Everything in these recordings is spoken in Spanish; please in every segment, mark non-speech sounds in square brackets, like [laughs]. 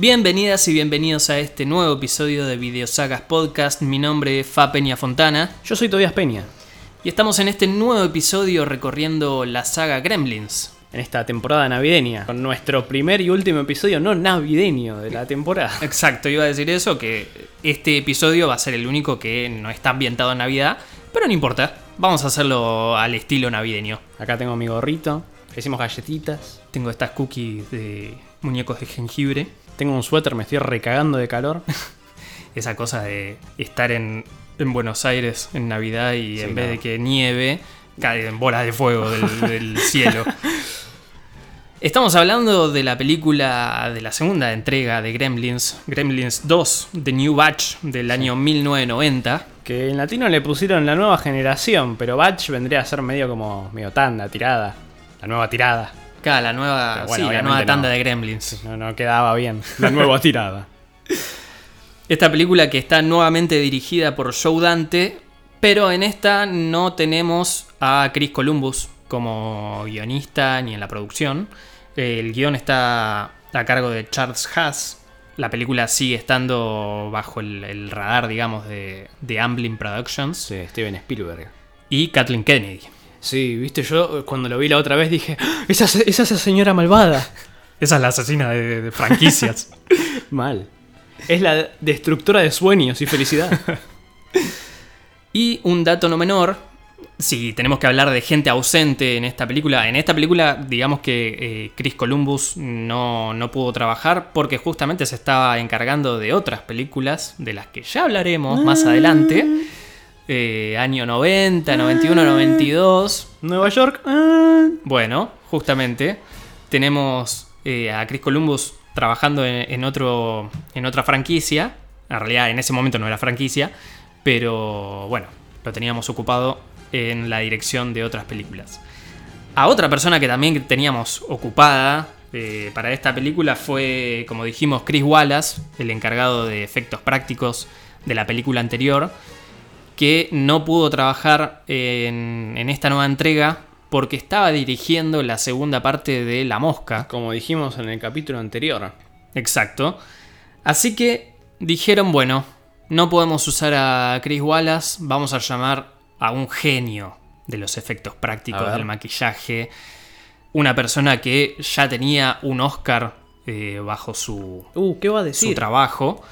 Bienvenidas y bienvenidos a este nuevo episodio de Videosagas Podcast. Mi nombre es Fa Peña Fontana Yo soy Tobias Peña. y estamos en este nuevo episodio recorriendo la saga Gremlins. En esta temporada navideña, con nuestro primer y último episodio no navideño de la temporada. [laughs] Exacto, iba a decir eso, que este episodio va a ser el único que no está ambientado en Navidad, pero no importa, vamos a hacerlo al estilo navideño. Acá tengo mi gorrito, hicimos galletitas, Tengo estas cookies de muñecos de jengibre, tengo un suéter, me estoy recagando de calor. [laughs] esa cosa de estar en, en Buenos Aires en Navidad y Sí, en vez de que nieve, caen bolas de fuego del, [laughs] del cielo. Estamos hablando de la película de la segunda entrega de Gremlins, Gremlins 2, The New Batch del año 1990. Que en latino le pusieron la nueva generación, pero Batch vendría a ser medio como medio tanda, tirada. La nueva tirada. Acá la nueva, bueno, sí, la nueva tanda no. de Gremlins. No, no quedaba bien. La nueva [laughs] tirada. Esta película que está nuevamente dirigida por Joe Dante, pero en esta no tenemos a Chris Columbus como guionista ni en la producción. El guion está a cargo de Charles Haas. La película sigue estando bajo el, el radar, digamos, de, de Amblin Productions Sí, Steven Spielberg. y Kathleen Kennedy. Sí, viste, yo cuando lo vi la otra vez dije, "¡Ah! esa, es- esa es esa señora malvada. Esa es la asesina de, de franquicias. [laughs] Mal. Es la destructora de sueños y felicidad. [laughs] Y un dato no menor, si tenemos que hablar de gente ausente en esta película, en esta película digamos que eh, Chris Columbus no, no pudo trabajar porque justamente se estaba encargando de otras películas de las que ya hablaremos más adelante. Eh, año 90, 91, 92. Nueva York. ah. Bueno, justamente tenemos eh, a Chris Columbus trabajando en, en otro, en otra franquicia. En realidad en ese momento no era franquicia, pero bueno, lo teníamos ocupado en la dirección de otras películas. A otra persona que también teníamos ocupada eh, para esta película fue, como dijimos, Chris Wallace, el encargado de efectos prácticos de la película anterior, que no pudo trabajar en, en esta nueva entrega porque estaba dirigiendo la segunda parte de La Mosca. Como dijimos en el capítulo anterior. Exacto. Así que dijeron, bueno, no podemos usar a Chris Wallace, vamos a llamar a un genio de los efectos prácticos del maquillaje. Una persona que ya tenía un Oscar eh, bajo su, Uh, ¿qué va a su trabajo.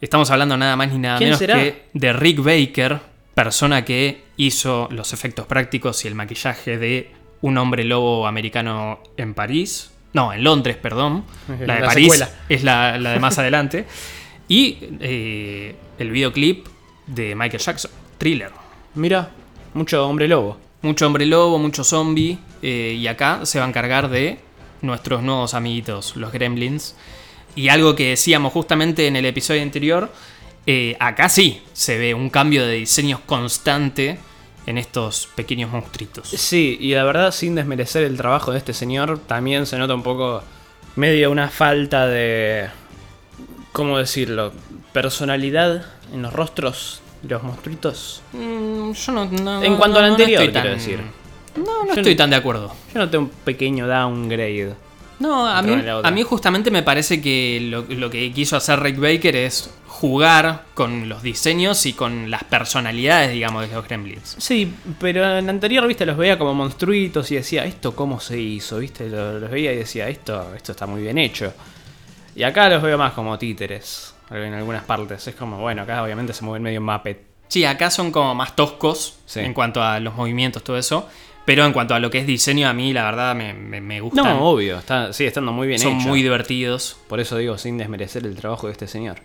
Estamos hablando nada más ni nada ¿Quién menos será? que de Rick Baker, persona que hizo los efectos prácticos y el maquillaje de un hombre lobo americano en París. No, en Londres, perdón. La de La París secuela. es la, [laughs] la de más adelante. Y eh, el videoclip de Michael Jackson, Thriller. Mira, mucho hombre lobo. Mucho hombre lobo, mucho zombie. eh, y acá se va a encargar de nuestros nuevos amiguitos, los gremlins. Y algo que decíamos justamente en el episodio anterior, eh, acá sí se ve un cambio de diseños constante en estos pequeños monstruitos. Sí, y la verdad, sin desmerecer el trabajo de este señor, también se nota un poco medio una falta de. ¿Cómo decirlo? Personalidad en los rostros de los monstruitos. Mm, yo no, no- En cuanto al no- no anterior, quiero decir. No, no Yo estoy tan de acuerdo. Yo noté un pequeño downgrade. No, a mí, la a justamente me parece que lo, lo que quiso hacer Rick Baker es jugar con los diseños y con las personalidades, digamos, de los gremlins. Sí, pero en el anterior, viste, los veía como monstruitos y decía, ¿esto cómo se hizo? ¿Viste? Lo- Los veía y decía, esto, esto está muy bien hecho. Y acá los veo más como títeres, en algunas partes. Es como, bueno, acá obviamente se mueven medio Muppet. Sí, acá son como más toscos Sí. en cuanto a los movimientos, todo eso. Pero en cuanto a lo que es diseño, a mí la verdad me, me, me gustan. No, obvio, está, sigue estando muy bien son hecho. muy divertidos. Por eso digo, sin desmerecer el trabajo de este señor.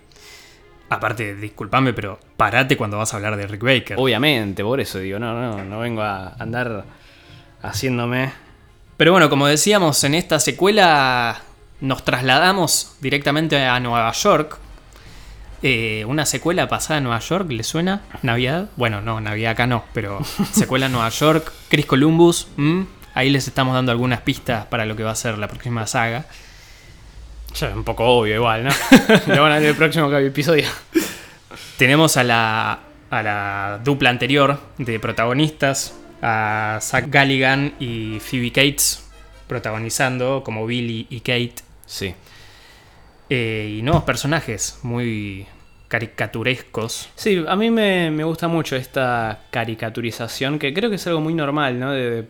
Aparte, discúlpame, pero parate cuando vas a hablar de Rick Baker. Obviamente, por eso digo, no, no, no vengo a andar haciéndome. Pero bueno, como decíamos, en esta secuela nos trasladamos directamente a Nueva York. Eh, una secuela pasada en Nueva York, ¿le suena? ¿Navidad? Bueno, no, Navidad acá no, pero [laughs] secuela en Nueva York, Chris Columbus, ¿m? ahí les estamos dando algunas pistas para lo que va a ser la próxima saga. Ya es un poco obvio igual, ¿no? [laughs] Lo van a ver el próximo episodio. Tenemos a la, a la dupla anterior de protagonistas, a Zach Galligan y Phoebe Cates, protagonizando como Billy y Kate. Sí. eh, y nuevos personajes muy caricaturescos. Sí, a mí me, me gusta mucho esta caricaturización, que creo que es algo muy normal, ¿no? De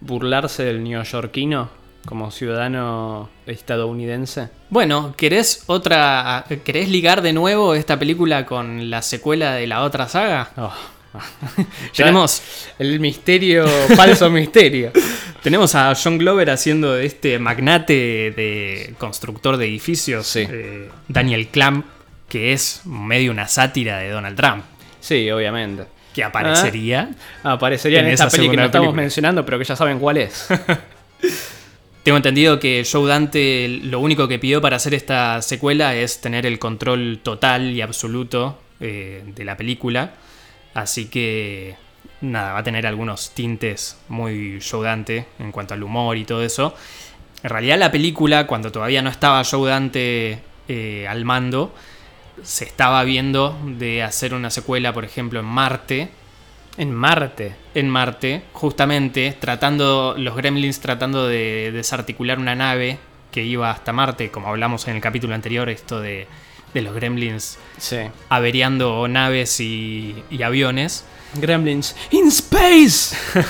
burlarse del neoyorquino como ciudadano estadounidense. Bueno, ¿querés otra. ¿Querés ligar de nuevo esta película con la secuela de la otra saga? Oh. [laughs] Tenemos, el misterio, falso misterio. [laughs] tenemos a John Glover haciendo este magnate de constructor de edificios, Sí. eh, Daniel Clamp, que es medio una sátira de Donald Trump, Sí, obviamente. que aparecería. Aparecería en, En esta esa peli que no estamos película. mencionando, pero que ya saben cuál es. [laughs] Tengo entendido que Joe Dante lo único que pidió para hacer esta secuela es tener el control total y absoluto eh, de la película. Así que nada, va a tener algunos tintes muy Joe Dante en cuanto al humor y todo eso. En realidad la película, cuando todavía no estaba Joe Dante eh, al mando, se estaba viendo de hacer una secuela, por ejemplo, en Marte, en Marte. en Marte, justamente tratando, los gremlins tratando de desarticular una nave que iba hasta Marte, como hablamos en el capítulo anterior, esto de, de los gremlins Sí. averiando naves y, y aviones. Gremlins in space. [laughs]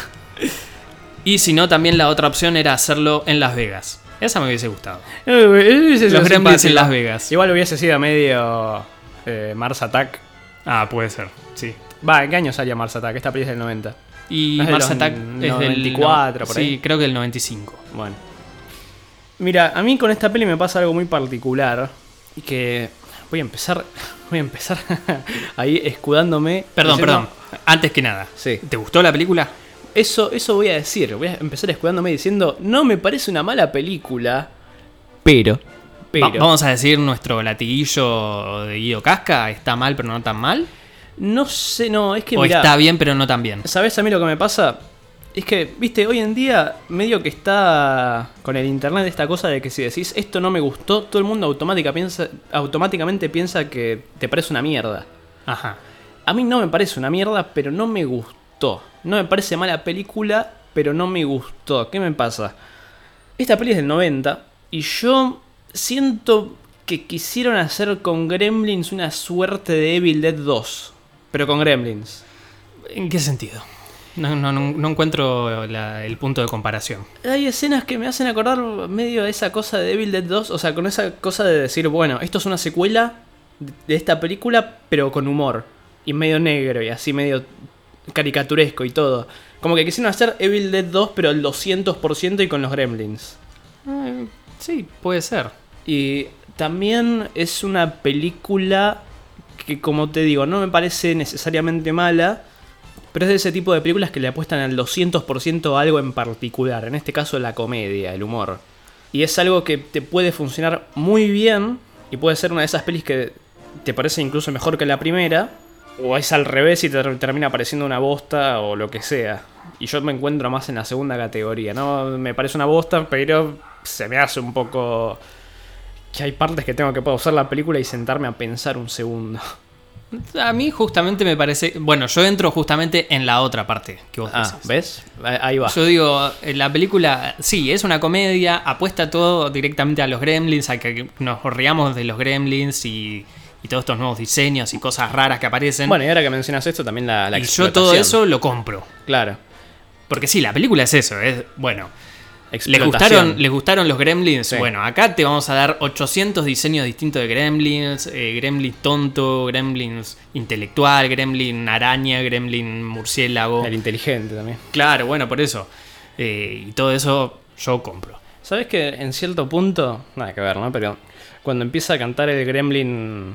Y si no, también la otra opción era hacerlo en Las Vegas. Esa me hubiese gustado. Los Gremlins en Las Vegas. Igual hubiese sido medio eh, Mars Attack. Ah, puede ser, sí. Va, ¿en qué año salía Mars Attack? Esta peli es del 90. Y Mars Attack es del 94 por Sí, ahí. creo que el 95. Bueno. Mira, a mí con esta peli me pasa algo muy particular. Y que voy a empezar. [laughs] Voy a empezar [laughs] ahí escudándome. Perdón, diciendo- perdón. Antes que nada, Sí. ¿te gustó la película? Eso, eso voy a decir. Voy a empezar escudándome diciendo. No me parece una mala película. Pero. Pero. Va- vamos a decir nuestro latiguillo de Guido Casca. ¿Está mal pero no tan mal? No sé, no, es que ¿O mirá, está bien pero no tan bien? ¿Sabes a mí lo que me pasa? Es que, viste, hoy en día medio que está con el internet esta cosa de que si decís esto no me gustó, todo el mundo automática piensa, automáticamente piensa que te parece una mierda. Ajá. A mí no me parece una mierda, pero no me gustó. No me parece mala película, pero no me gustó. ¿Qué me pasa? Esta peli es del 90 y yo siento que quisieron hacer con Gremlins una suerte de Evil Dead 2, pero con Gremlins. ¿En qué sentido? No, no, no, no encuentro la- el punto de comparación. Hay escenas que me hacen acordar medio de esa cosa de Evil Dead 2, o sea, con esa cosa de decir, bueno, esto es una secuela de esta película, pero con humor, y medio negro, y así medio caricaturesco y todo. Como que quisieron hacer Evil Dead 2, pero al 200% y con los gremlins. Eh, sí, puede ser. Y también es una película que, como te digo, no me parece necesariamente mala, pero es de ese tipo de películas que le apuestan al 200% a algo en particular, en este caso la comedia, el humor. Y es algo que te puede funcionar muy bien y puede ser una de esas pelis que te parece incluso mejor que la primera, o es al revés y te termina pareciendo una bosta o lo que sea. Y yo me encuentro más en la segunda categoría, ¿no? Me parece una bosta, pero se me hace un poco que hay partes que tengo que pausar la película y sentarme a pensar un segundo. A mí justamente me parece... Bueno, yo entro justamente en la otra parte que vos Ah, decís. ¿ves? Ahí va. Yo digo, eh, la película, sí, es una comedia, apuesta todo directamente a los gremlins, a que nos riamos de los gremlins y, y todos estos nuevos diseños y cosas raras que aparecen. Bueno, y ahora que mencionas esto, también la, la y yo todo eso lo compro. Claro. Porque sí, la película es eso, es, bueno, ¿les gustaron, ¿les gustaron los gremlins? Sí. Bueno, acá te vamos a dar 800 diseños distintos de gremlins, eh, gremlin tonto, gremlins intelectual, gremlin araña, gremlin murciélago. El inteligente también. Claro, bueno, por eso. Eh, y todo eso yo compro. ¿Sabes que en cierto punto, nada que ver, ¿no? Pero cuando empieza a cantar el gremlin,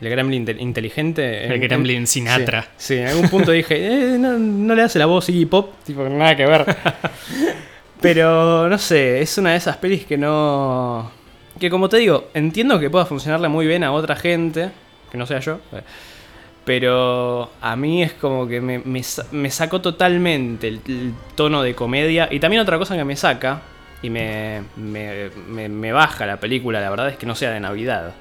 el gremlin inte- inteligente... El en- gremlin en- Sinatra. Sí, sí, en algún punto dije, eh, no, no le hace la voz Iggy Pop, tipo, nada que ver. [laughs] Pero, no sé, es una de esas pelis que no... Que como te digo, entiendo que pueda funcionarle muy bien a otra gente, que no sea yo, eh, pero a mí es como que me, me me sacó totalmente el, el tono de comedia. Y también otra cosa que me saca y me- me baja la película, la verdad es que no sea de Navidad.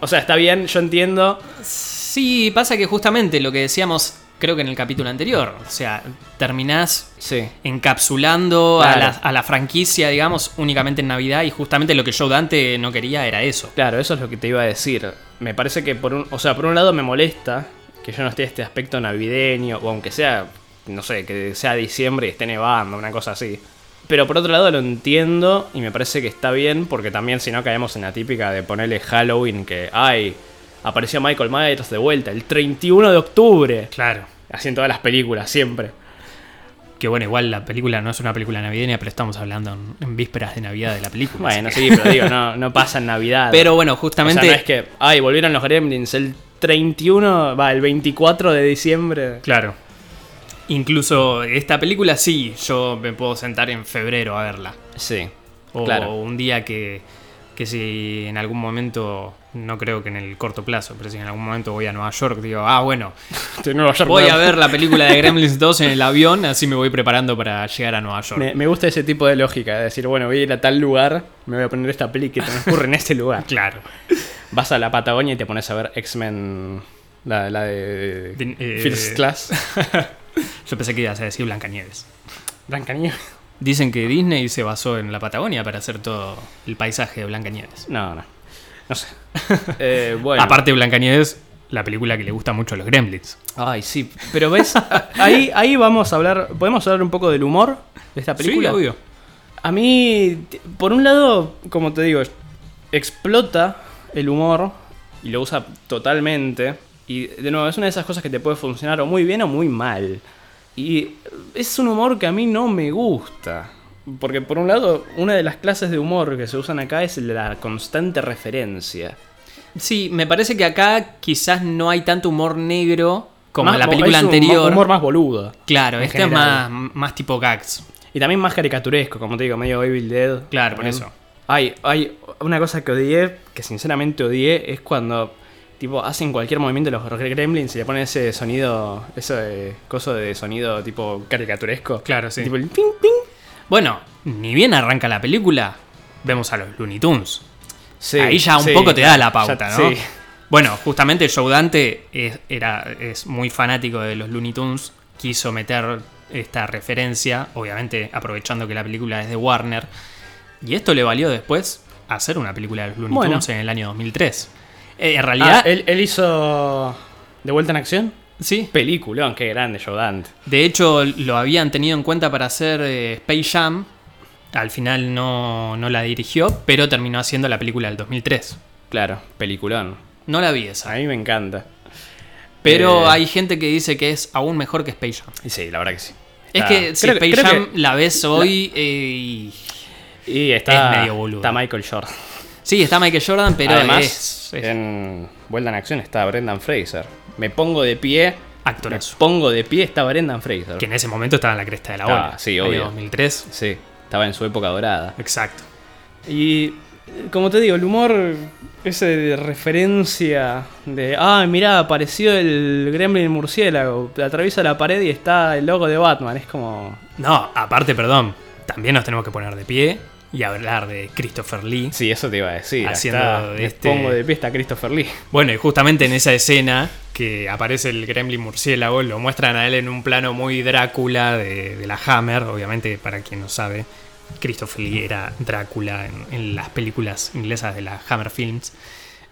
O sea, está bien, yo entiendo. Sí, pasa que justamente lo que decíamos creo que en el capítulo anterior. O sea, terminás Sí. encapsulando a, Claro. la, a la franquicia, digamos, únicamente en Navidad. Y justamente lo que Joe Dante no quería era eso. Claro, eso es lo que te iba a decir. Me parece que por un, o sea, por un lado me molesta que yo no esté este aspecto navideño, o aunque sea, no sé, que sea diciembre y esté nevando, una cosa así. Pero por otro lado lo entiendo y me parece que está bien porque también si no caemos en la típica de ponerle Halloween que, ay, apareció Michael Myers de vuelta el 31 de octubre. Claro. Así en todas las películas, siempre. Que bueno, igual la película no es una película navideña, pero estamos hablando en, en vísperas de Navidad de la película. Bueno, sí, pero digo, no, no pasa en Navidad. Pero bueno, O sea, justamente. no es que, ay, volvieron los Gremlins el 31, va, el 24 de diciembre. Claro. Incluso esta película sí, yo me puedo sentar en febrero a verla. Sí, O claro. un día que, que si en algún momento, no creo que en el corto plazo, pero si en algún momento voy a Nueva York, digo, ah, bueno, [laughs] voy a ver la película de [laughs] Gremlins 2 en el avión, así me voy preparando para llegar a Nueva York. Me, me gusta ese tipo de lógica, de decir, bueno, voy a ir a tal lugar, me voy a poner esta peli que transcurre en este lugar. [laughs] Claro. Vas a la Patagonia y te pones a ver X-Men, la, la de, De- eh, First Class. Yo pensé que ibas a decir Blancanieves. Blancanieves. Dicen que Disney se basó en la Patagonia para hacer todo el paisaje de Blancanieves. No, no. No sé. [laughs] Eh, bueno. Aparte de Blancanieves, la película que le gusta mucho a los Gremlins. Ay, sí. Pero ves, ahí, ahí vamos a hablar. ¿Podemos hablar un poco del humor de esta película? Sí, obvio. A mí, por un lado, como te digo, explota el humor y lo usa totalmente. Y de nuevo, es una de esas cosas que te puede funcionar o muy bien o muy mal. Y es un humor que a mí no me gusta. Porque por un lado, una de las clases de humor que se usan acá es la constante referencia. Sí, me parece que acá quizás no hay tanto humor negro como Más- en la película es un anterior. humor más boludo. Claro, este es general. más, más tipo gags. Y también más caricaturesco, como te digo, medio Evil Dead. Claro, por eso. Hay, hay una cosa que odié, que sinceramente odié, es cuando tipo hacen cualquier movimiento los gremlins y le ponen ese sonido, ese coso de sonido tipo caricaturesco. Claro, sí. Tipo el ping ping. Bueno, ni bien arranca la película, vemos a los Looney Tunes. Sí, Ahí ya un sí, poco te da la ya- pauta, ¿no? Sí. Bueno, justamente Joe Dante es, era, es muy fanático de los Looney Tunes, quiso meter esta referencia, obviamente aprovechando que la película es de Warner, y esto le valió después hacer una película de los Looney Bueno. Tunes en el año 2003. Eh, en realidad, Ah, él, él hizo De vuelta en acción. sí, Peliculón, qué grande Joe Dante. de hecho lo habían tenido en cuenta para hacer eh, Space Jam, al final no, no la dirigió, pero terminó haciendo la película del 2003. Claro, peliculón. No la vi esa. A mí me encanta. Pero Eh, hay gente que dice que es aún mejor que Space Jam. Y sí, la verdad que sí. Es que si creo Space creo Jam que- la ves hoy eh, y... Y está, es medio boludo. está Michael Jordan. Sí, está Michael Jordan, pero Además, es, es en Vuelta en Acción está Brendan Fraser. Me pongo de pie. Me actorazo. pongo de pie, está Brendan Fraser. Que en ese momento estaba en la cresta de la Ah, ola. sí, obvio. 2003. Sí, estaba en su época dorada. Exacto. Y como te digo, el humor ese de referencia de, ah, mirá, apareció el gremlin murciélago, atraviesa la pared y está el logo de Batman. Es como... No, aparte, perdón, también nos tenemos que poner de pie y hablar de Christopher Lee. Sí, eso te iba a decir. Haciendo este- pongo de pie, está Christopher Lee. Bueno, y justamente en esa escena que aparece el gremlin murciélago, lo muestran a él en un plano muy Drácula de, de la Hammer, obviamente para quien no sabe, Christopher Lee era Drácula en, en las películas inglesas de la Hammer Films,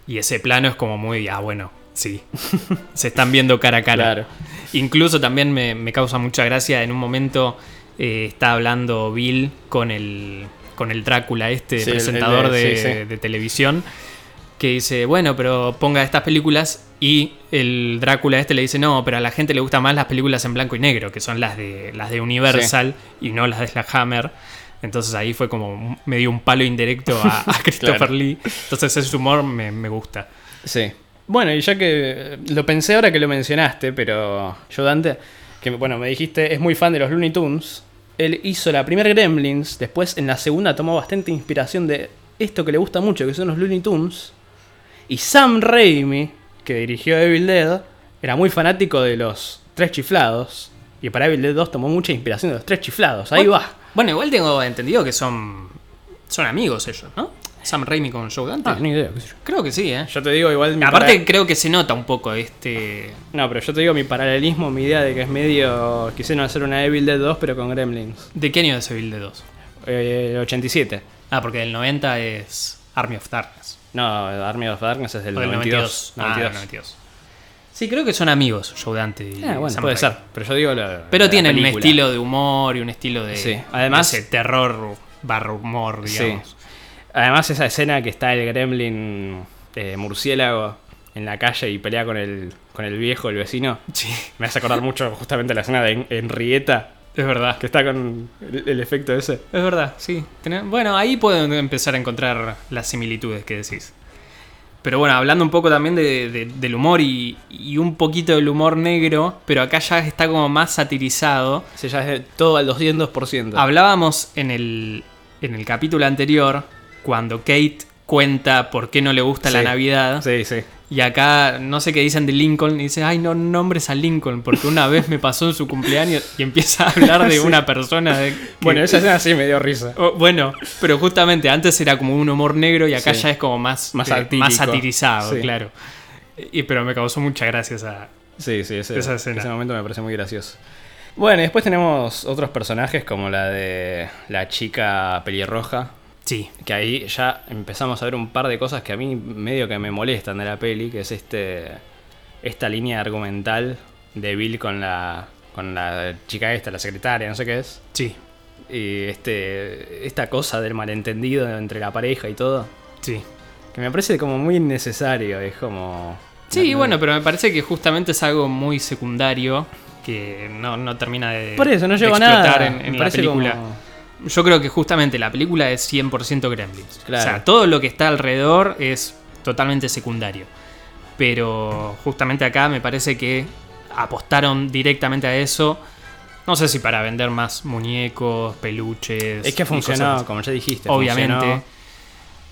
y ese plano es como muy, ah, bueno, sí, [laughs] se están viendo cara a cara. Claro. Incluso también me, me causa mucha gracia, en un momento eh, está hablando Bill con el, con el Drácula, este Sí, el- el presentador de- de, sí, sí. de televisión, que dice, bueno, pero ponga estas películas y el Drácula este le dice, no, pero a la gente le gustan más las películas en blanco y negro, que son las de, las de Universal y no las de la Hammer. Entonces ahí fue como me dio un palo indirecto a, a [laughs] Christopher Claro. Lee. Entonces ese humor me, me gusta. Sí. Bueno, y ya que lo pensé ahora que lo mencionaste, pero yo Dante, que bueno, me dijiste, es muy fan de los Looney Tunes. Él hizo la primera Gremlins, después en la segunda tomó bastante inspiración de esto que le gusta mucho, que son los Looney Tunes. Y Sam Raimi, que dirigió Evil Dead, era muy fanático de los Tres Chiflados. Y para Evil Dead 2 tomó mucha inspiración de los Tres Chiflados. Ahí Bueno, va. Bueno, igual tengo entendido que son, son amigos ellos, ¿no? Sam Raimi con Joe Dante? Ah, ni idea, qué sé yo. Creo que sí, ¿eh? Yo te digo igual mi Aparte para- creo que se nota un poco este... No, pero yo te digo mi paralelismo, mi idea de que es medio... Quisieron hacer una Evil Dead 2 pero con Gremlins. ¿De qué año es Evil Dead 2? Eh, el 87. Ah, porque del 90 es Army of Darkness. No, Army of Darkness es del O del 92. 92. Ah, 92. del 92. Sí, creo que son amigos, Joe Dante y Ah, bueno, Sam puede Raimi. ser. Pero yo digo la- Pero la tienen un película. estilo de humor y un estilo de... Sí, además- de ese terror barra humor, digamos. Sí. Además, esa escena que está el gremlin eh, murciélago en la calle y pelea con el, con el viejo, el vecino, Sí, me hace acordar mucho justamente la escena de En- Henrietta, es verdad. que está con el, el efecto ese. Es verdad, sí. Bueno, ahí puedo empezar a encontrar las similitudes que decís. Pero bueno, hablando un poco también de- de- del humor y, y un poquito del humor negro, pero acá ya está como más satirizado. Se ya es todo al 200%. Hablábamos en el, en el capítulo anterior, cuando Kate cuenta por qué no le gusta la. Navidad. Sí, sí. Y acá no sé qué dicen de Lincoln. Y dicen, ay, no nombres a Lincoln, porque una vez me pasó en su cumpleaños y empieza a hablar de [laughs] Sí. una persona. De, que- Bueno, esa escena sí me dio risa. Oh, bueno, pero justamente antes era como un humor negro y acá Sí. ya es como más, Más eh, más satirizado, Sí. claro. Y, pero me causó mucha gracia esa. Sí, sí, ese, Esa escena. ese momento me parece muy gracioso. Bueno, y después tenemos otros personajes como la de la chica pelirroja, Sí, que ahí ya empezamos a ver un par de cosas que a mí medio que me molestan de la peli, que es este esta línea argumental de Bill con la con la chica esta, la secretaria, no sé qué es. sí, Y este esta cosa del malentendido entre la pareja y todo, sí. que me parece como muy innecesario, es como Sí, no- bueno, pero me parece que justamente es algo muy secundario que no, no termina de. Por eso no lleva nada. en, en me la película. como- Yo creo que justamente la película es 100% Gremlins. Claro. O sea, todo lo que está alrededor es totalmente secundario. Pero justamente acá me parece que apostaron directamente a eso. No sé si para vender más muñecos, peluches. Es que funcionó, como ya dijiste. Obviamente. funcionó.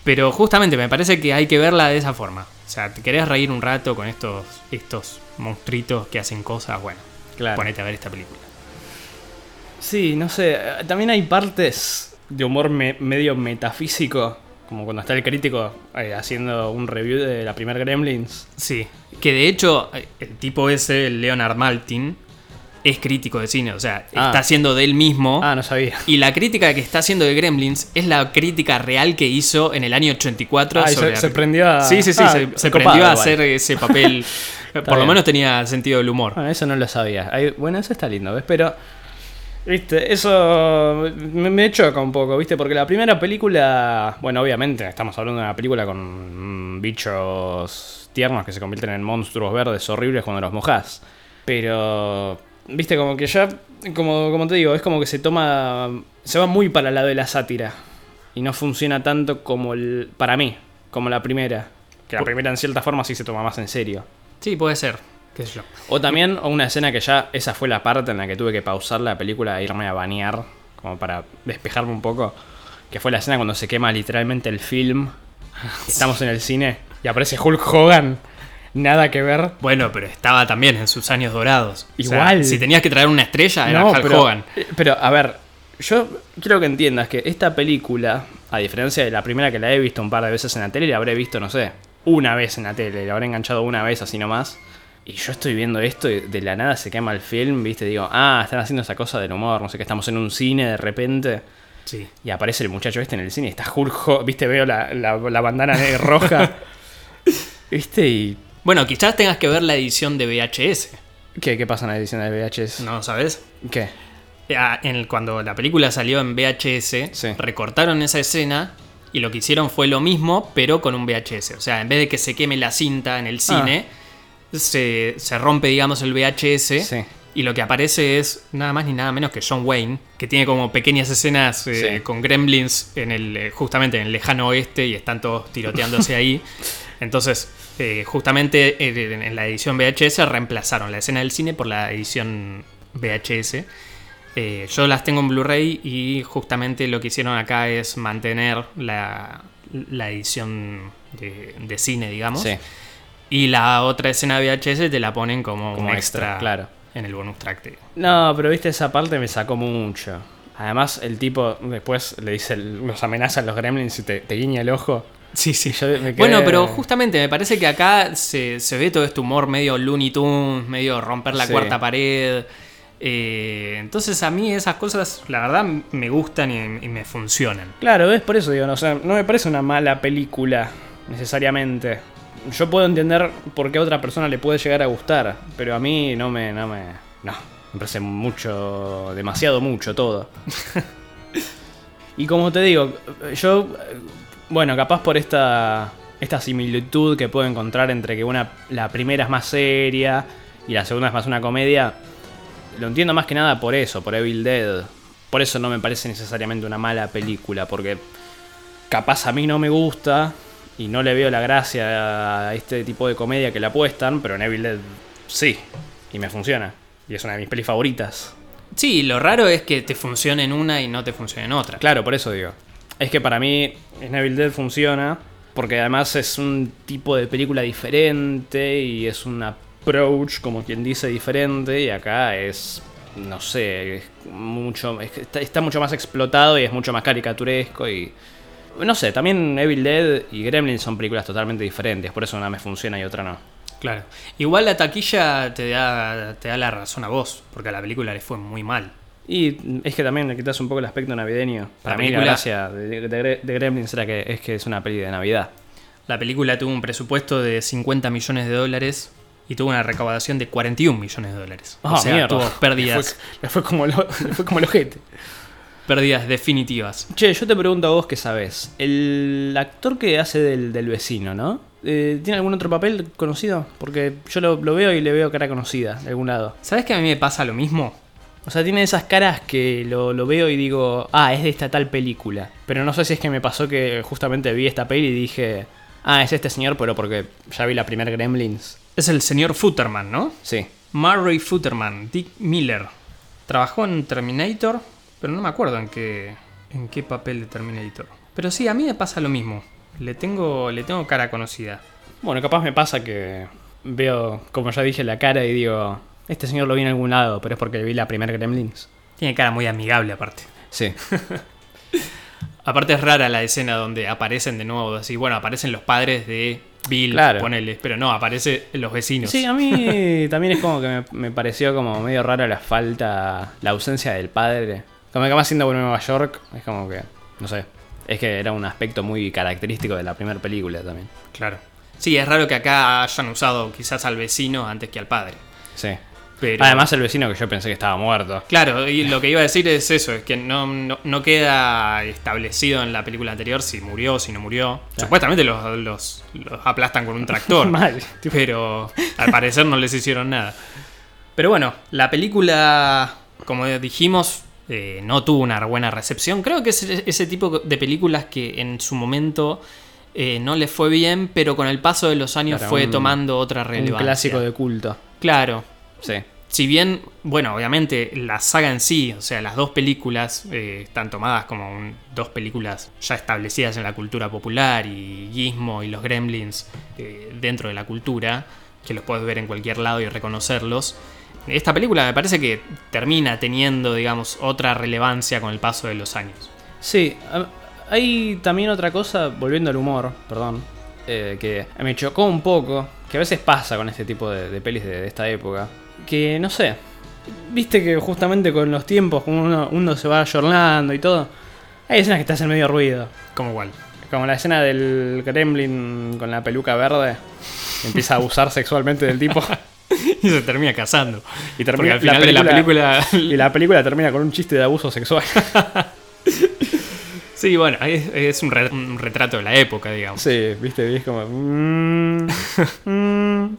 Pero justamente me parece que hay que verla de esa forma. O sea, te querés reír un rato con estos, estos monstruitos que hacen cosas, bueno, Claro. ponete a ver esta película. Sí, no sé. También hay partes de humor me- medio metafísico. Como cuando está el crítico eh, haciendo un review de la primer Gremlins. Sí, que de hecho eh, el tipo ese, el Leonard Maltin, es crítico de cine, o sea, Ah. está haciendo de él mismo. Ah, no sabía. Y la crítica que está haciendo de Gremlins es la crítica real que hizo en el año 84 Ah, sobre se, la- se prendió a. Sí, sí, sí, Ah, se, se copado prendió a hacer ese papel. [laughs] Por lo menos tenía sentido del humor. Bueno, eso no lo sabía. Bueno, eso está lindo, ¿ves? Pero. Viste, eso me, me choca un poco, ¿viste? Porque la primera película. Bueno, obviamente, estamos hablando de una película con mm, bichos tiernos que se convierten en monstruos verdes horribles cuando los mojás. Pero. Viste, como que ya. Como, como te digo, es como que se toma. Se va muy para el lado de la sátira. Y no funciona tanto como el. Para mí, como la primera. Que la primera en cierta forma sí se toma más en serio. Sí, puede ser, qué sé yo. O también una escena que ya, esa fue la parte en la que tuve que pausar la película e irme a bañar, como para despejarme un poco, que fue la escena cuando se quema literalmente el film. [laughs] Estamos en el cine y aparece Hulk Hogan. Nada que ver. Bueno, pero estaba también en sus años dorados. O sea, Igual. si tenías que traer una estrella, era No, Hulk pero, Hogan. eh, pero, a ver, yo quiero que entiendas que esta película, a diferencia de la primera que la he visto un par de veces en la tele, la habré visto, no sé, una vez en la tele, la habré enganchado una vez así nomás. Y yo estoy viendo esto y de la nada se quema el film, viste, digo, ah, están haciendo esa cosa del humor, no sé qué, estamos en un cine de repente. Sí. Y aparece el muchacho este en el cine y está Hulk, viste, veo la, la, la bandana roja. [laughs] ¿Viste? Y. Bueno, quizás tengas que ver la edición de VHS, ¿Qué, qué pasa en la edición de VHS? ¿no sabes? ¿Qué? Ah, en el- cuando la película salió en VHS, Sí. recortaron esa escena y lo que hicieron fue lo mismo, pero con un VHS. O sea, en vez de que se queme la cinta en el cine, se, se rompe, digamos, el VHS. Sí. Y lo que aparece es nada más ni nada menos que John Wayne, que tiene como pequeñas escenas eh, Sí. con gremlins en el, eh, justamente en el lejano oeste y están todos tiroteándose ahí. [laughs] Entonces, eh, justamente en, en la edición VHS reemplazaron la escena del cine por la edición VHS. Eh, yo las tengo en Blu-ray y justamente lo que hicieron acá es mantener la, la edición de, de cine, digamos. Sí. Y la otra escena VHS te la ponen como, Como un extra, extra, claro. en el bonus track. No, pero viste, esa parte me sacó mucho. Además, el tipo después le dice, los amenaza a los gremlins y te, te guiña el ojo. Sí, sí. Yo me quedé- Bueno, pero justamente me parece que acá se, se ve todo este humor medio Looney Tunes, medio romper la Sí. cuarta pared. Eh, entonces a mí esas cosas, la verdad, me gustan y, y me funcionan. Claro, es por eso digo, no, o sea, no me parece una mala película, necesariamente. Yo puedo entender por qué a otra persona le puede llegar a gustar, pero a mí no me. no me. no. Me parece mucho. demasiado mucho todo. [laughs] y como te digo, yo. Bueno, capaz por esta. esta similitud que puedo encontrar entre que una. la primera es más seria y la segunda es más una comedia. Lo entiendo más que nada por eso, por Evil Dead. Por eso no me parece necesariamente una mala película, porque capaz a mí no me gusta y no le veo la gracia a este tipo de comedia que le apuestan, pero en Evil Dead sí, y me funciona. Y es una de mis pelis favoritas. Sí, lo raro es que te funcione en una y no te funcione en otra. Claro, por eso digo. Es que para mí en Evil Dead funciona, porque además es un tipo de película diferente y es un approach, como quien dice, diferente, y acá es, no sé, es mucho, es que está, está mucho más explotado y es mucho más caricaturesco y... No sé, también Evil Dead y Gremlin son películas totalmente diferentes, por eso una me funciona y otra no. Claro. Igual la taquilla te da, te da la razón a vos, porque a la película le fue muy mal. Y es que también le quitas un poco el aspecto navideño. Para La mí la película- gracia de, de- de Gremlins era que es que es una peli de Navidad. La película tuvo un presupuesto de 50 millones de dólares y tuvo una recaudación de 41 millones de dólares. Ah, o sea, mierda. tuvo [laughs] Le pérdidas, fue, le fue como lo, le [laughs] fue como el ojete. Pérdidas definitivas. Che, yo te pregunto a vos qué sabes. El actor que hace del, del vecino, ¿no? Eh, ¿Tiene algún otro papel conocido? Porque yo lo, lo veo y le veo cara conocida de algún lado. ¿Sabes que a mí me pasa lo mismo? O sea, tiene esas caras que lo, lo veo y digo, ah, es de esta tal película. Pero no sé si es que me pasó que justamente vi esta peli y dije, ah, es este señor, pero porque ya vi la primer Gremlins. Es el señor Futterman, ¿no? Sí. Murray Futterman, Dick Miller. Trabajó en Terminator, pero no me acuerdo en qué, en qué papel de Terminator. Pero sí, a mí me pasa lo mismo. Le tengo, le tengo cara conocida. Bueno, capaz me pasa que veo, como ya dije, la cara y digo, este señor lo vi en algún lado, pero es porque vi la primer Gremlins. Tiene cara muy amigable aparte. Sí. [laughs] Aparte es rara la escena donde aparecen de nuevo, así, bueno, aparecen los padres de Bill, Claro. ponele, pero no, aparecen los vecinos. Sí, a mí también es como que me, me pareció como medio rara la falta, la ausencia del padre. Que más siendo en Nueva York, es como que, no sé, es que era un aspecto muy característico de la primera película también. Claro. Sí, es raro que acá hayan usado quizás al vecino antes que al padre. Sí. Pero, Además el vecino que yo pensé que estaba muerto. Claro, y lo que iba a decir es eso, es que no, no, no queda establecido en la película anterior si murió o si no murió. Supuestamente los, los, los aplastan con un tractor. [laughs] Mal. pero al parecer no les hicieron nada. Pero bueno, la película, como dijimos, eh, no tuvo una buena recepción. Creo que es ese tipo de películas que en su momento eh, no le fue bien, pero con el paso de los años Claro, fue un- tomando otra un relevancia. clásico de culto. Claro. Sí. Si bien, bueno, obviamente la saga en sí, o sea, las dos películas eh, están tomadas como un- dos películas ya establecidas en la cultura popular y Gizmo y los Gremlins eh, dentro de la cultura, que los puedes ver en cualquier lado y reconocerlos. Esta película me parece que termina teniendo, digamos, otra relevancia con el paso de los años. Sí, hay también otra cosa, volviendo al humor, perdón, eh, que me chocó un poco, que a veces pasa con este tipo de, de pelis de, de esta época, que no sé, viste que justamente con los tiempos, como uno, uno se va ayornando y todo, hay escenas que te hacen medio ruido, Como igual. como la escena del gremlin con la peluca verde, que empieza a abusar sexualmente del tipo. [laughs] [laughs] y se termina casando. Y Porque termina al final de la película Y la película termina con un chiste de abuso sexual. [laughs] Sí, bueno, es, es un, re- un retrato de la época, digamos. sí, viste, es como. mm, mm.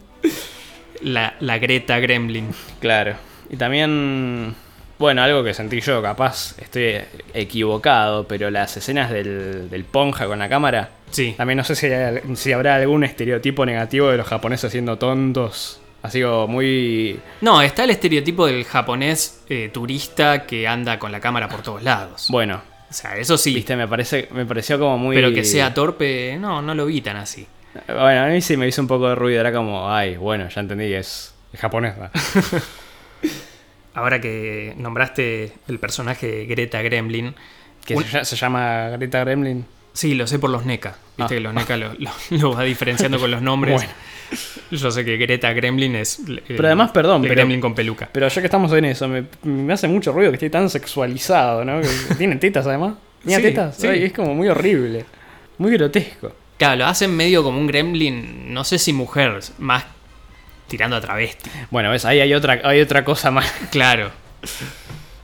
La, la Greta Gremlin. Claro. Y también, bueno, algo que sentí yo, capaz estoy equivocado, pero las escenas del, del Ponja con la cámara, Sí. también no sé si, hay- si habrá algún estereotipo negativo de los japoneses siendo tontos. Como muy... No, está el estereotipo del japonés eh, turista que anda con la cámara por todos lados. Bueno, O sea, eso sí. viste, me, parece, me pareció como muy... Pero que sea torpe, no, no lo vi tan así. Bueno, a mí sí me hizo un poco de ruido, era como, ay, bueno, ya entendí, es, es japonés. ¿no? [laughs] ahora que nombraste el personaje de Greta Gremlin, Que Un- se llama Greta Gremlin. sí, lo sé por los NECA. Viste Ah. que los NECA lo, lo- lo va diferenciando con los nombres. [laughs] Bueno. [laughs] Yo sé que Greta Gremlin es. eh, Pero además, perdón, el pero- Gremlin con peluca. Pero ya que estamos en eso, me, me hace mucho ruido que esté tan sexualizado, ¿no? Que [laughs] tiene tetas además. ¿Tenía Sí, tetas? sí. Ay, es como muy horrible. Muy grotesco. Claro, lo hacen medio como un Gremlin, no sé si mujer, más tirando a travesti. Bueno, ves, ahí hay otra, hay otra cosa más. [laughs] Claro.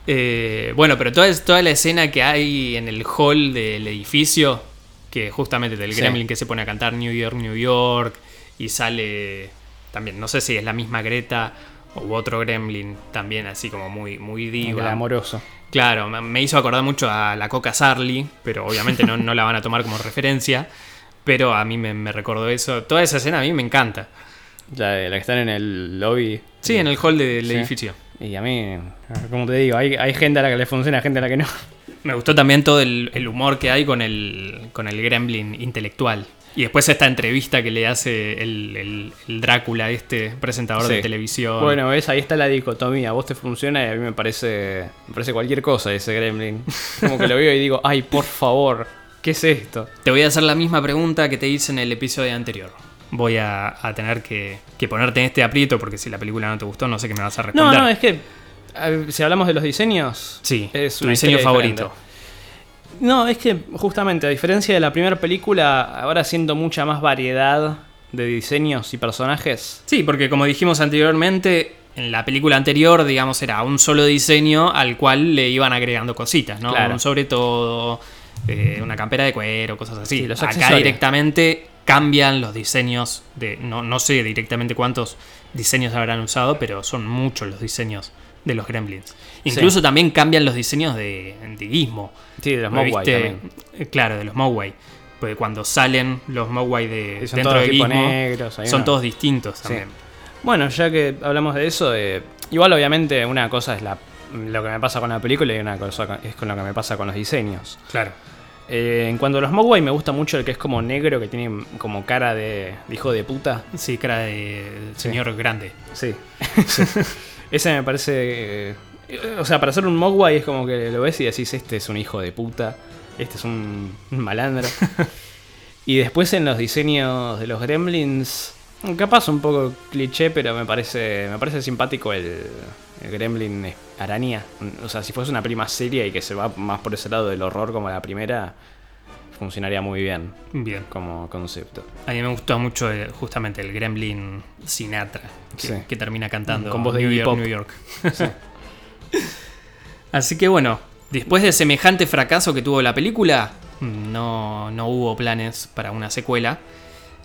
Eh, bueno, pero toda, toda la escena que hay en el hall del edificio, que justamente del Sí. Gremlin que se pone a cantar New York, New York, y sale también, no sé si es la misma Greta o otro Gremlin, también así como muy, muy diva. amoroso. Claro, me- hizo acordar mucho a la Coca Sarli, pero obviamente no, no la van a tomar como referencia. Pero a mí me, me recordó eso. Toda esa escena a mí me encanta. Ya, la que están en el lobby. Sí, en el hall del Sí. edificio. Y a mí, como te digo, hay, hay gente a la que le funciona, gente a la que no. Me gustó también todo el, el humor que hay con el, con el gremlin intelectual. Y después esta entrevista que le hace el, el- el Drácula, este presentador de televisión. Bueno, ves, ahí está la dicotomía. Vos te funciona y a mí me parece, me parece cualquier cosa ese gremlin. Como que lo veo y digo, ay, por favor, ¿qué es esto? Te voy a hacer la misma pregunta que te hice en el episodio anterior. Voy a, a tener que, que ponerte en este aprieto porque si la película no te gustó, no sé qué me vas a No, responder. no, es que si hablamos de los diseños, Sí, es tu diseño favorito. diferente. No, es que justamente a diferencia de la primera película, ahora siendo mucha más variedad de diseños y personajes. Sí, porque como dijimos anteriormente, en la película anterior, digamos, era un solo diseño al cual le iban agregando cositas, ¿no? Claro. Un sobre todo, eh, una campera de cuero, cosas así. Sí, los Acá directamente cambian los diseños de. No, no sé directamente cuántos diseños habrán usado, pero son muchos los diseños de los Gremlins. Incluso también cambian los diseños de, de Gizmo. Sí, de los Mogwai también. Claro, de los Mogwai. Porque cuando salen los Mogwai de Sí, son dentro todos de Gizmo, negros, son todos distintos Sí. también. Bueno, ya que hablamos de eso, eh, igual obviamente una cosa es la, lo que me pasa con la película y una cosa es con lo que me pasa con los diseños. Claro. Eh, en cuanto a los Mogwai me gusta mucho el que es como negro, que tiene como cara de, de hijo de puta. Sí, cara de Sí. señor grande. Sí. [laughs] Ese me parece... eh, o sea, para ser un Mogwai es como que lo ves y decís, este es un hijo de puta, este es un, un malandro. [laughs] y después en los diseños de los gremlins, capaz un poco cliché, pero me parece, me parece simpático el, el gremlin araña. O sea, si fuese una prima seria y que se va más por ese lado del horror como la primera, funcionaría muy bien Bien. como concepto. A mí me gustó mucho eh, justamente el Gremlin Sinatra, que, Sí. que termina cantando Con voz de New York, Pop. New York. [laughs] [laughs] Así que bueno, después de semejante fracaso que tuvo la película, no, no hubo planes para una secuela.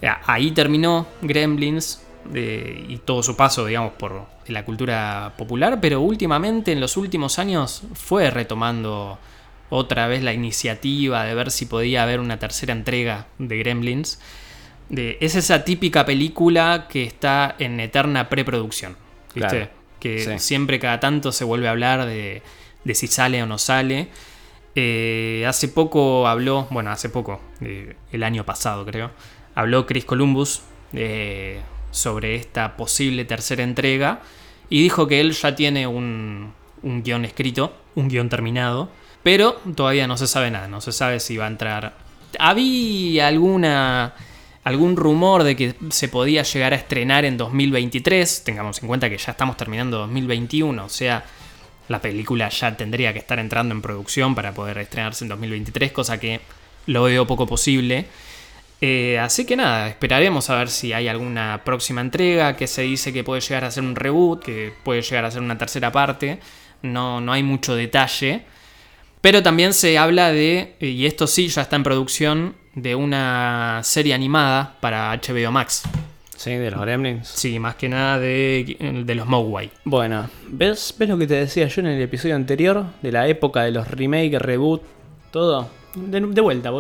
Ya, Ahí terminó Gremlins eh, y todo su paso, digamos, por la cultura popular, pero últimamente, en los últimos años, fue retomando otra vez la iniciativa de ver si podía haber una tercera entrega de Gremlins. De- es esa típica película que está en eterna preproducción. ¿Viste? Claro, Que sí. siempre cada tanto se vuelve a hablar de, de si sale o no sale. Eh, hace poco habló, bueno, hace poco, eh, el año pasado creo, habló Chris Columbus eh, sobre esta posible tercera entrega y dijo que él ya tiene un, un guion escrito, un guion terminado, pero todavía no se sabe nada, no se sabe si va a entrar. Había alguna algún rumor de que se podía llegar a estrenar en 2023, tengamos en cuenta que ya estamos terminando 2021, o sea, la película ya tendría que estar entrando en producción para poder estrenarse en 2023, cosa que lo veo poco posible. Eh, así que nada, esperaremos a ver si hay alguna próxima entrega que se dice que puede llegar a ser un reboot, que puede llegar a ser una tercera parte. No, no hay mucho detalle. Pero también se habla de, y esto sí ya está en producción, de una serie animada para HBO Max. Sí, de los gremlins. Sí, más que nada de, de los Mogwai. Bueno, ¿ves, ¿ves lo que te decía yo en el episodio anterior? De la época de los remake, reboot, todo. De, de vuelta,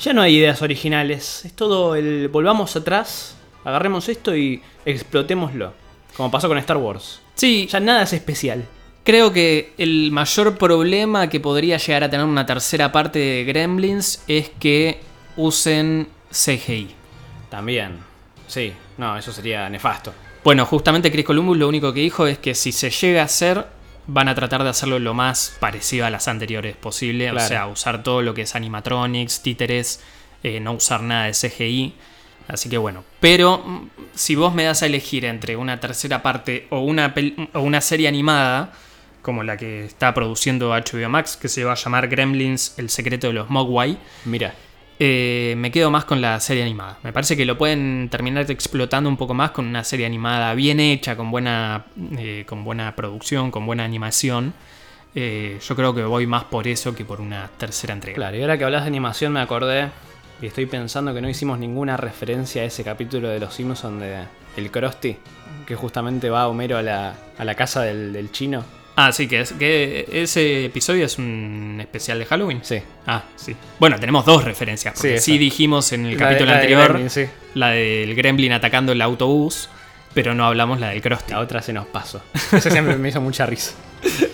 ya no hay ideas originales. Es todo el volvamos atrás, agarremos esto y explotémoslo. Como pasó con Star Wars. Sí, Ya nada es especial. Creo que el mayor problema que podría llegar a tener una tercera parte de Gremlins es que usen CGI. También. Sí, no, eso sería nefasto. Bueno, justamente Chris Columbus lo único que dijo es que si se llega a hacer, van a tratar de hacerlo lo más parecido a las anteriores posible. Claro. O sea, usar todo lo que es animatronics, títeres, eh, no usar nada de CGI. Así que bueno. Pero mm, si vos me das a elegir entre una tercera parte o una, o una serie animada, como la que está produciendo HBO Max, que se va a llamar Gremlins, El secreto de los Mogwai, Mira, eh, me quedo más con la serie animada. Me parece que lo pueden terminar explotando un poco más con una serie animada bien hecha, con buena, eh, con buena producción, con buena animación. Eh, yo creo que voy más por eso que por una tercera entrega. claro, y ahora que hablas de animación me acordé y estoy pensando que no hicimos ninguna referencia a ese capítulo de Los Simpsons de El Krusty, que justamente va Homero a la, a la casa del, del chino. Ah, sí, que, es, que ese episodio es un especial de Halloween. Sí. Ah, sí. Bueno, tenemos dos referencias. Porque Sí, dijimos en el La de- capítulo de anterior Gremlin, sí. la del Gremlin atacando el autobús, pero no hablamos la del Krusty. La otra se nos pasó. Esa siempre me hizo mucha risa. [laughs]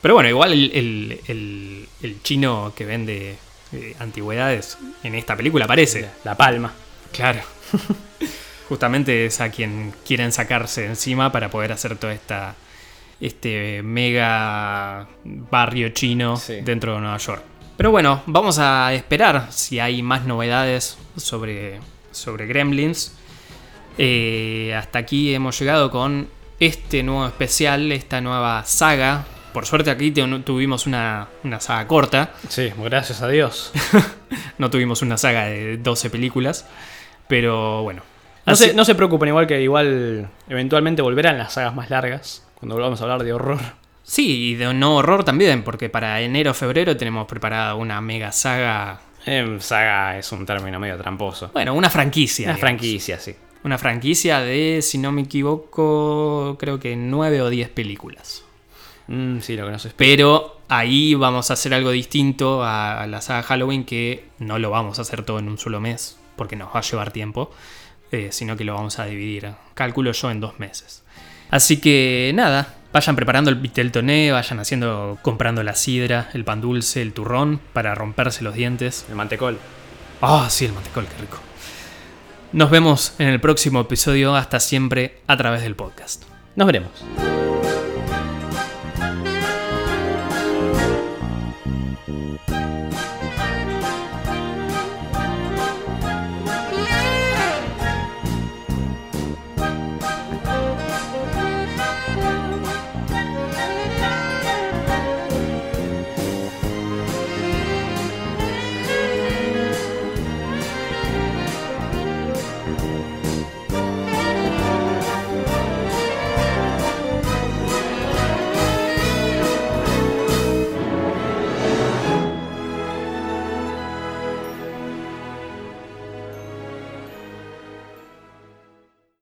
Pero bueno, igual el, el- el- el chino que vende eh, antigüedades en esta película aparece. La palma. Claro. [laughs] Justamente es a quien quieren sacarse encima para poder hacer toda esta este mega barrio chino Sí. dentro de Nueva York. Pero bueno, vamos a esperar si hay más novedades sobre, sobre Gremlins. Eh, hasta aquí hemos llegado con este nuevo especial, esta nueva saga. Por suerte aquí tu- tuvimos una, una saga corta. Sí, gracias a Dios. [laughs] No tuvimos una saga de 12 películas. Pero bueno. No Así- se, no se preocupen, igual que igual eventualmente volverán las sagas más largas. Cuando volvamos a hablar de horror. Sí, y de no horror también, porque para enero o febrero tenemos preparada una mega saga. Em, saga es un término medio tramposo. Bueno, una franquicia. Una digamos. franquicia, sí. Una franquicia de, si no me equivoco, creo que 9 o 10 películas. Mm, sí, lo que espera. Pero ahí vamos a hacer algo distinto a la saga Halloween, que no lo vamos a hacer todo en un solo mes, porque nos va a llevar tiempo, eh, sino que lo vamos a dividir, calculo yo, en dos meses. Así que nada, vayan preparando el vitel toné, vayan haciendo, comprando la sidra, el pan dulce, el turrón, para romperse los dientes. El mantecol. Ah, sí, el mantecol, qué rico. Nos vemos en el próximo episodio, hasta siempre, a través del podcast. Nos veremos.